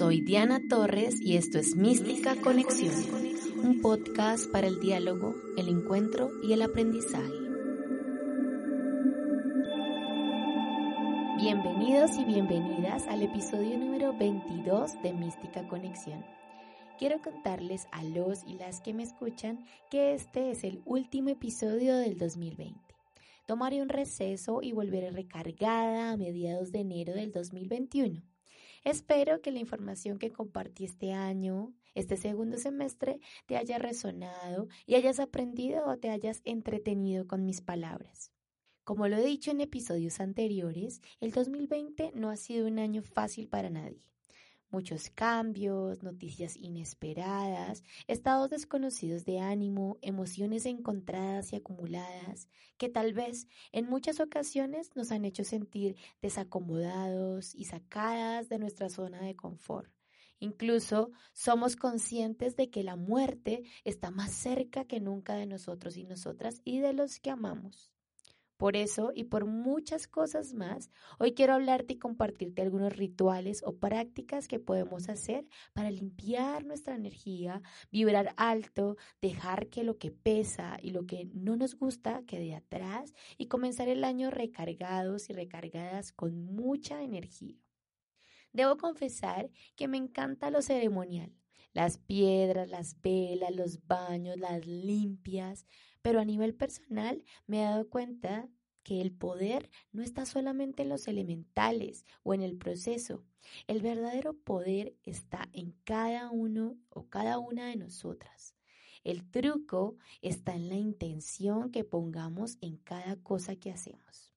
Soy Diana Torres y esto es Mística Conexión, un podcast para el diálogo, el encuentro y el aprendizaje. Bienvenidos y bienvenidas al episodio número 22 de Mística Conexión. Quiero contarles a los y las que me escuchan que este es el último episodio del 2020. Tomaré un receso y volveré recargada a mediados de enero del 2021. Espero que la información que compartí este año, este segundo semestre, te haya resonado y hayas aprendido o te hayas entretenido con mis palabras. Como lo he dicho en episodios anteriores, el 2020 no ha sido un año fácil para nadie muchos cambios, noticias inesperadas, estados desconocidos de ánimo, emociones encontradas y acumuladas, que tal vez en muchas ocasiones nos han hecho sentir desacomodados y sacadas de nuestra zona de confort. Incluso somos conscientes de que la muerte está más cerca que nunca de nosotros y nosotras y de los que amamos. Por eso y por muchas cosas más, hoy quiero hablarte y compartirte algunos rituales o prácticas que podemos hacer para limpiar nuestra energía, vibrar alto, dejar que lo que pesa y lo que no nos gusta quede atrás y comenzar el año recargados y recargadas con mucha energía. Debo confesar que me encanta lo ceremonial, las piedras, las velas, los baños, las limpias, pero a nivel personal me he dado cuenta que el poder no está solamente en los elementales o en el proceso. El verdadero poder está en cada uno o cada una de nosotras. El truco está en la intención que pongamos en cada cosa que hacemos.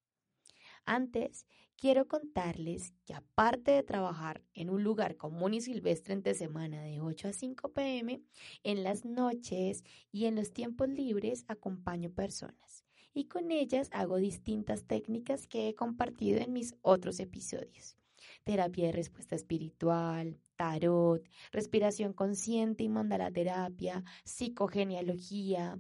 Antes, quiero contarles que aparte de trabajar en un lugar común y silvestre entre semana de 8 a 5 pm, en las noches y en los tiempos libres acompaño personas y con ellas hago distintas técnicas que he compartido en mis otros episodios. Terapia de respuesta espiritual, tarot, respiración consciente y mandala terapia, psicogenealogía,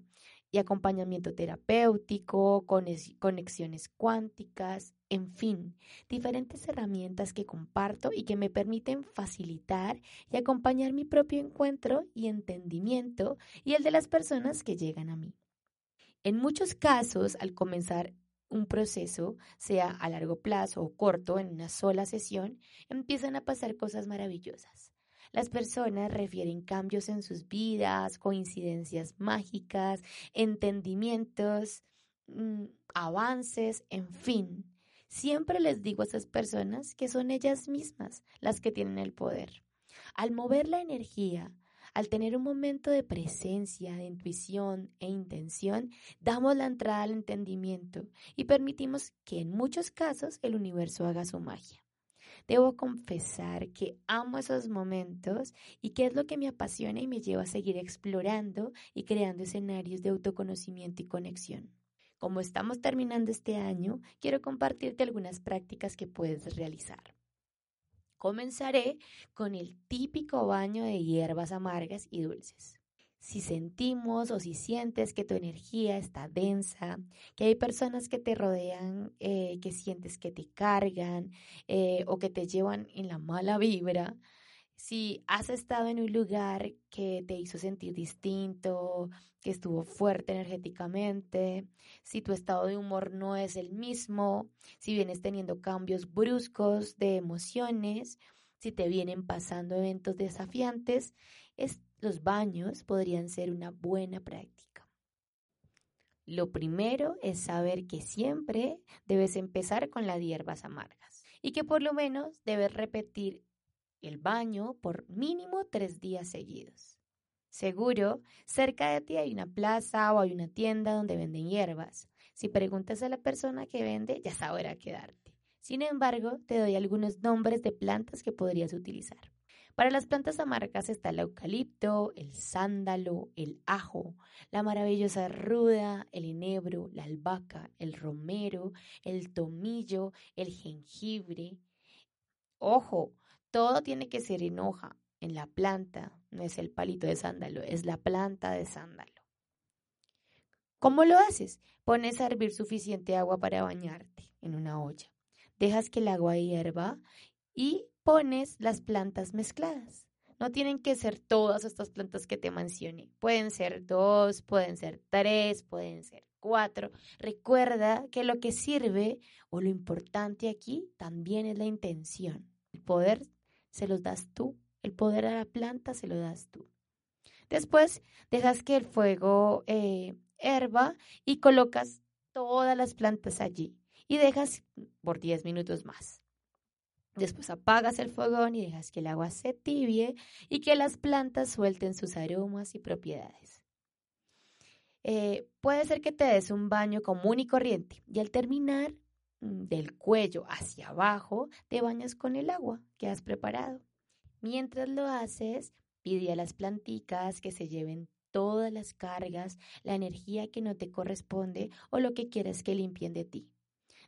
y acompañamiento terapéutico, conexiones cuánticas, en fin, diferentes herramientas que comparto y que me permiten facilitar y acompañar mi propio encuentro y entendimiento y el de las personas que llegan a mí. En muchos casos, al comenzar un proceso, sea a largo plazo o corto, en una sola sesión, empiezan a pasar cosas maravillosas. Las personas refieren cambios en sus vidas, coincidencias mágicas, entendimientos, mm, avances, en fin. Siempre les digo a esas personas que son ellas mismas las que tienen el poder. Al mover la energía, al tener un momento de presencia, de intuición e intención, damos la entrada al entendimiento y permitimos que en muchos casos el universo haga su magia. Debo confesar que amo esos momentos y que es lo que me apasiona y me lleva a seguir explorando y creando escenarios de autoconocimiento y conexión. Como estamos terminando este año, quiero compartirte algunas prácticas que puedes realizar. Comenzaré con el típico baño de hierbas amargas y dulces si sentimos o si sientes que tu energía está densa, que hay personas que te rodean, eh, que sientes que te cargan eh, o que te llevan en la mala vibra, si has estado en un lugar que te hizo sentir distinto, que estuvo fuerte energéticamente, si tu estado de humor no es el mismo, si vienes teniendo cambios bruscos de emociones, si te vienen pasando eventos desafiantes, es los baños podrían ser una buena práctica. Lo primero es saber que siempre debes empezar con las hierbas amargas y que por lo menos debes repetir el baño por mínimo tres días seguidos. Seguro, cerca de ti hay una plaza o hay una tienda donde venden hierbas. Si preguntas a la persona que vende, ya sabrá qué darte. Sin embargo, te doy algunos nombres de plantas que podrías utilizar. Para las plantas amargas está el eucalipto, el sándalo, el ajo, la maravillosa ruda, el enebro, la albahaca, el romero, el tomillo, el jengibre. Ojo, todo tiene que ser en hoja, en la planta, no es el palito de sándalo, es la planta de sándalo. ¿Cómo lo haces? Pones a hervir suficiente agua para bañarte en una olla. Dejas que el agua hierva y pones las plantas mezcladas. No tienen que ser todas estas plantas que te mencioné. Pueden ser dos, pueden ser tres, pueden ser cuatro. Recuerda que lo que sirve o lo importante aquí también es la intención. El poder se los das tú. El poder a la planta se lo das tú. Después dejas que el fuego eh, herba y colocas todas las plantas allí y dejas por 10 minutos más. Después apagas el fogón y dejas que el agua se tibie y que las plantas suelten sus aromas y propiedades. Eh, puede ser que te des un baño común y corriente y al terminar del cuello hacia abajo te bañas con el agua que has preparado. Mientras lo haces, pide a las planticas que se lleven todas las cargas, la energía que no te corresponde o lo que quieres que limpien de ti.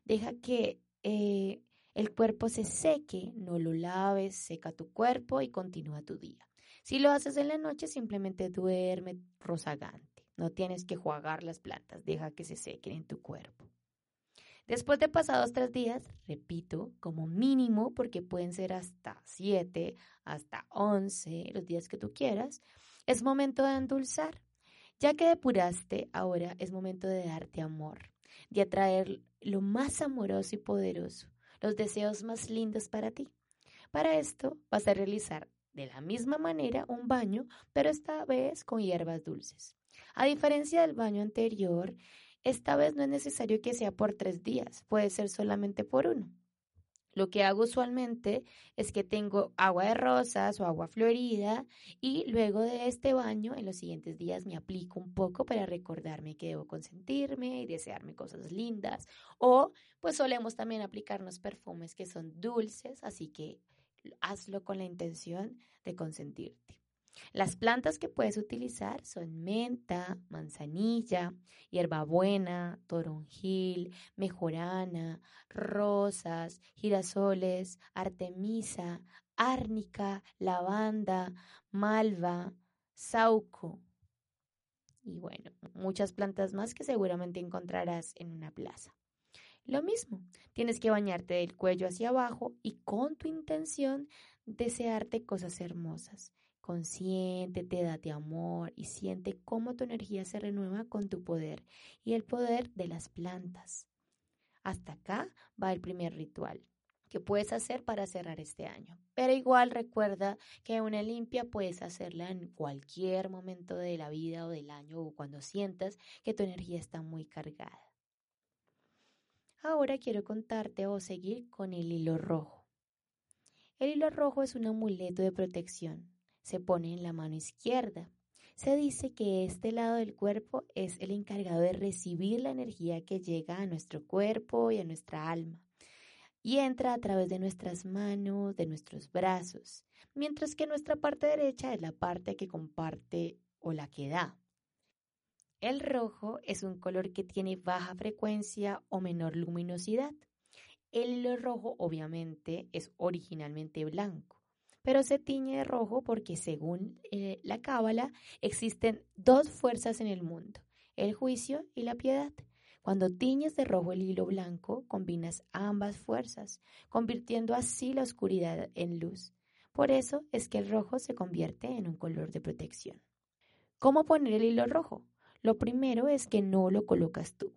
Deja que eh, el cuerpo se seque, no lo laves, seca tu cuerpo y continúa tu día. Si lo haces en la noche, simplemente duerme rozagante. No tienes que jugar las plantas, deja que se sequen en tu cuerpo. Después de pasados tres días, repito, como mínimo, porque pueden ser hasta siete, hasta once, los días que tú quieras, es momento de endulzar. Ya que depuraste, ahora es momento de darte amor, de atraer lo más amoroso y poderoso, los deseos más lindos para ti. Para esto vas a realizar de la misma manera un baño, pero esta vez con hierbas dulces. A diferencia del baño anterior, esta vez no es necesario que sea por tres días, puede ser solamente por uno. Lo que hago usualmente es que tengo agua de rosas o agua florida y luego de este baño en los siguientes días me aplico un poco para recordarme que debo consentirme y desearme cosas lindas. O pues solemos también aplicarnos perfumes que son dulces, así que hazlo con la intención de consentirte. Las plantas que puedes utilizar son menta, manzanilla, hierbabuena, toronjil, mejorana, rosas, girasoles, artemisa, árnica, lavanda, malva, sauco. Y bueno, muchas plantas más que seguramente encontrarás en una plaza. Lo mismo, tienes que bañarte del cuello hacia abajo y con tu intención desearte cosas hermosas. Consiéntete, date amor y siente cómo tu energía se renueva con tu poder y el poder de las plantas. Hasta acá va el primer ritual que puedes hacer para cerrar este año. Pero igual recuerda que una limpia puedes hacerla en cualquier momento de la vida o del año o cuando sientas que tu energía está muy cargada. Ahora quiero contarte o seguir con el hilo rojo. El hilo rojo es un amuleto de protección se pone en la mano izquierda. Se dice que este lado del cuerpo es el encargado de recibir la energía que llega a nuestro cuerpo y a nuestra alma y entra a través de nuestras manos, de nuestros brazos, mientras que nuestra parte derecha es la parte que comparte o la que da. El rojo es un color que tiene baja frecuencia o menor luminosidad. El rojo obviamente es originalmente blanco pero se tiñe de rojo porque según eh, la cábala existen dos fuerzas en el mundo, el juicio y la piedad. Cuando tiñes de rojo el hilo blanco, combinas ambas fuerzas, convirtiendo así la oscuridad en luz. Por eso es que el rojo se convierte en un color de protección. ¿Cómo poner el hilo rojo? Lo primero es que no lo colocas tú.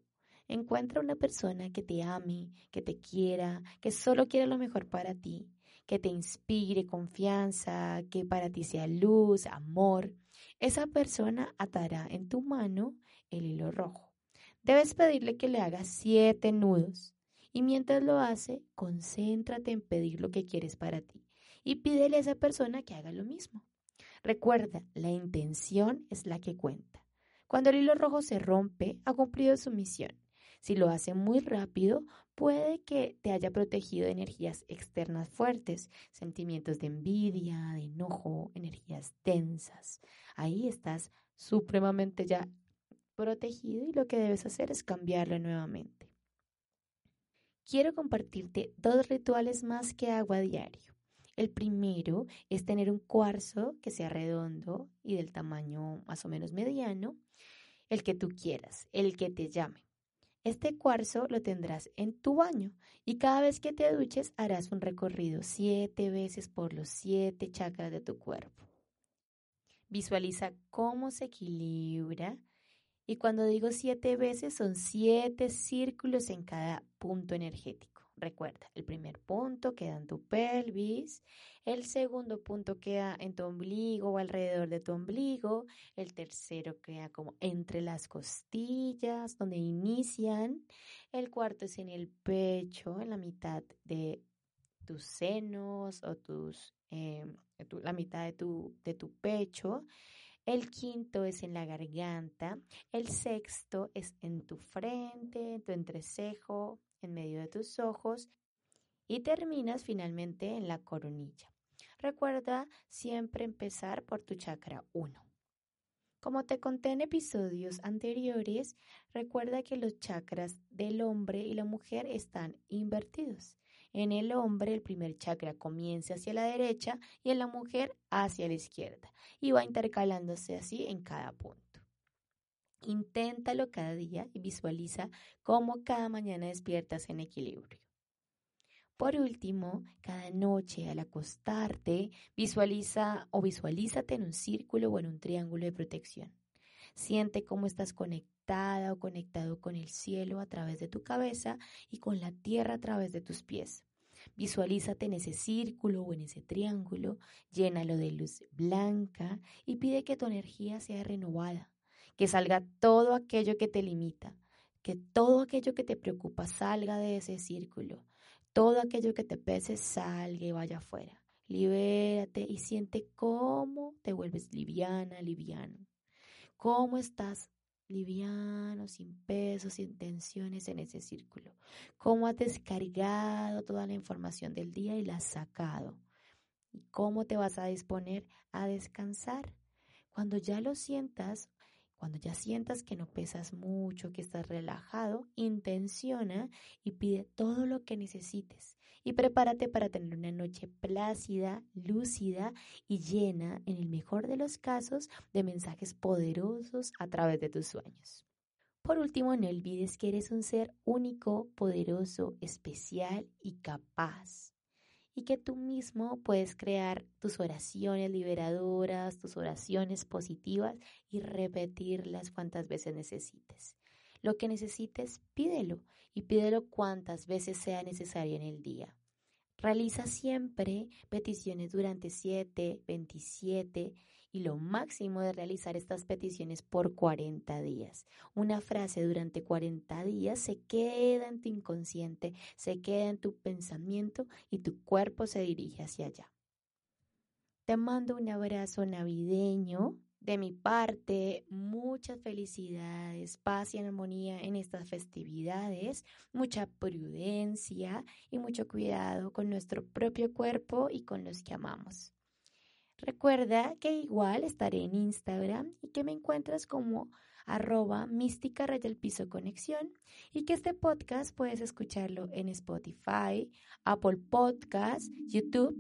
Encuentra una persona que te ame, que te quiera, que solo quiera lo mejor para ti que te inspire confianza, que para ti sea luz, amor, esa persona atará en tu mano el hilo rojo. Debes pedirle que le haga siete nudos y mientras lo hace, concéntrate en pedir lo que quieres para ti y pídele a esa persona que haga lo mismo. Recuerda, la intención es la que cuenta. Cuando el hilo rojo se rompe, ha cumplido su misión. Si lo hace muy rápido, puede que te haya protegido de energías externas fuertes, sentimientos de envidia, de enojo, energías tensas. Ahí estás supremamente ya protegido y lo que debes hacer es cambiarlo nuevamente. Quiero compartirte dos rituales más que hago a diario. El primero es tener un cuarzo que sea redondo y del tamaño más o menos mediano, el que tú quieras, el que te llame. Este cuarzo lo tendrás en tu baño y cada vez que te duches harás un recorrido siete veces por los siete chakras de tu cuerpo. Visualiza cómo se equilibra y cuando digo siete veces son siete círculos en cada punto energético. Recuerda, el primer punto queda en tu pelvis, el segundo punto queda en tu ombligo o alrededor de tu ombligo, el tercero queda como entre las costillas, donde inician, el cuarto es en el pecho, en la mitad de tus senos o tus, eh, la mitad de tu, de tu pecho. El quinto es en la garganta. El sexto es en tu frente, en tu entrecejo, en medio de tus ojos y terminas finalmente en la coronilla. Recuerda siempre empezar por tu chakra 1. Como te conté en episodios anteriores, recuerda que los chakras del hombre y la mujer están invertidos. En el hombre el primer chakra comienza hacia la derecha y en la mujer hacia la izquierda y va intercalándose así en cada punto. Inténtalo cada día y visualiza cómo cada mañana despiertas en equilibrio. Por último, cada noche al acostarte, visualiza o visualízate en un círculo o en un triángulo de protección. Siente cómo estás conectada o conectado con el cielo a través de tu cabeza y con la tierra a través de tus pies. Visualízate en ese círculo o en ese triángulo, llénalo de luz blanca y pide que tu energía sea renovada, que salga todo aquello que te limita, que todo aquello que te preocupa salga de ese círculo, todo aquello que te pese salga y vaya afuera. Libérate y siente cómo te vuelves liviana, liviano. Cómo estás liviano, sin peso, sin tensiones en ese círculo. Cómo has descargado toda la información del día y la has sacado. Y cómo te vas a disponer a descansar. Cuando ya lo sientas, cuando ya sientas que no pesas mucho, que estás relajado, intenciona y pide todo lo que necesites. Y prepárate para tener una noche plácida, lúcida y llena, en el mejor de los casos, de mensajes poderosos a través de tus sueños. Por último, no olvides que eres un ser único, poderoso, especial y capaz y que tú mismo puedes crear tus oraciones liberadoras, tus oraciones positivas y repetirlas cuantas veces necesites. Lo que necesites, pídelo y pídelo cuantas veces sea necesario en el día. Realiza siempre peticiones durante 7, 27 y lo máximo de realizar estas peticiones por 40 días. Una frase durante 40 días se queda en tu inconsciente, se queda en tu pensamiento y tu cuerpo se dirige hacia allá. Te mando un abrazo navideño. De mi parte, muchas felicidades, paz y armonía en estas festividades, mucha prudencia y mucho cuidado con nuestro propio cuerpo y con los que amamos. Recuerda que igual estaré en Instagram y que me encuentras como arroba mística raya piso conexión y que este podcast puedes escucharlo en Spotify, Apple Podcasts, YouTube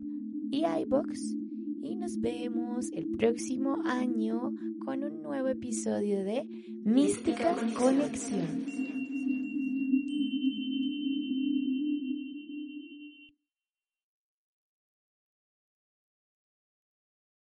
y iBox. Y nos vemos el próximo año con un nuevo episodio de Mística Conexión.